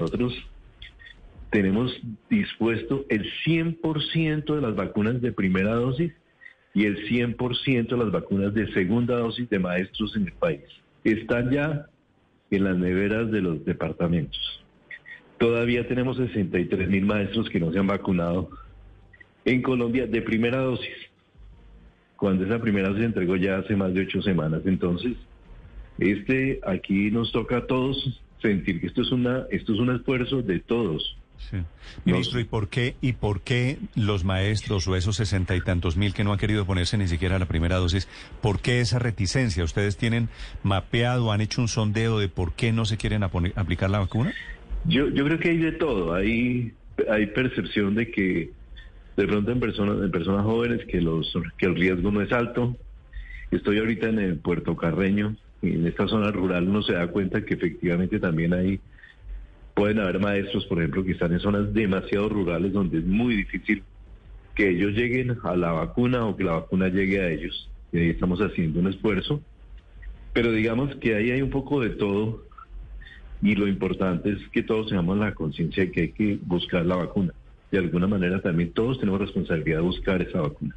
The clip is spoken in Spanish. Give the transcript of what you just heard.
Nosotros tenemos dispuesto el 100% de las vacunas de primera dosis y el 100% de las vacunas de segunda dosis de maestros en el país. Están ya en las neveras de los departamentos. Todavía tenemos 63 mil maestros que no se han vacunado en Colombia de primera dosis, cuando esa primera se entregó ya hace más de ocho semanas. Entonces, este aquí nos toca a todos sentir que esto es una esto es un esfuerzo de todos. Ministro, ¿y por qué y por qué los maestros o esos sesenta y tantos mil que no han querido ponerse ni siquiera la primera dosis, por qué esa reticencia? ¿Ustedes tienen mapeado, han hecho un sondeo de por qué no se quieren aplicar la vacuna? Yo, yo creo que hay de todo. Hay, hay percepción de que de pronto en personas, en personas jóvenes que, los, que el riesgo no es alto. Estoy ahorita en el Puerto Carreño en esta zona rural uno se da cuenta que efectivamente también hay, pueden haber maestros, por ejemplo, que están en zonas demasiado rurales donde es muy difícil que ellos lleguen a la vacuna o que la vacuna llegue a ellos. Y ahí estamos haciendo un esfuerzo. Pero digamos que ahí hay un poco de todo y lo importante es que todos tengamos la conciencia de que hay que buscar la vacuna. De alguna manera también todos tenemos responsabilidad de buscar esa vacuna.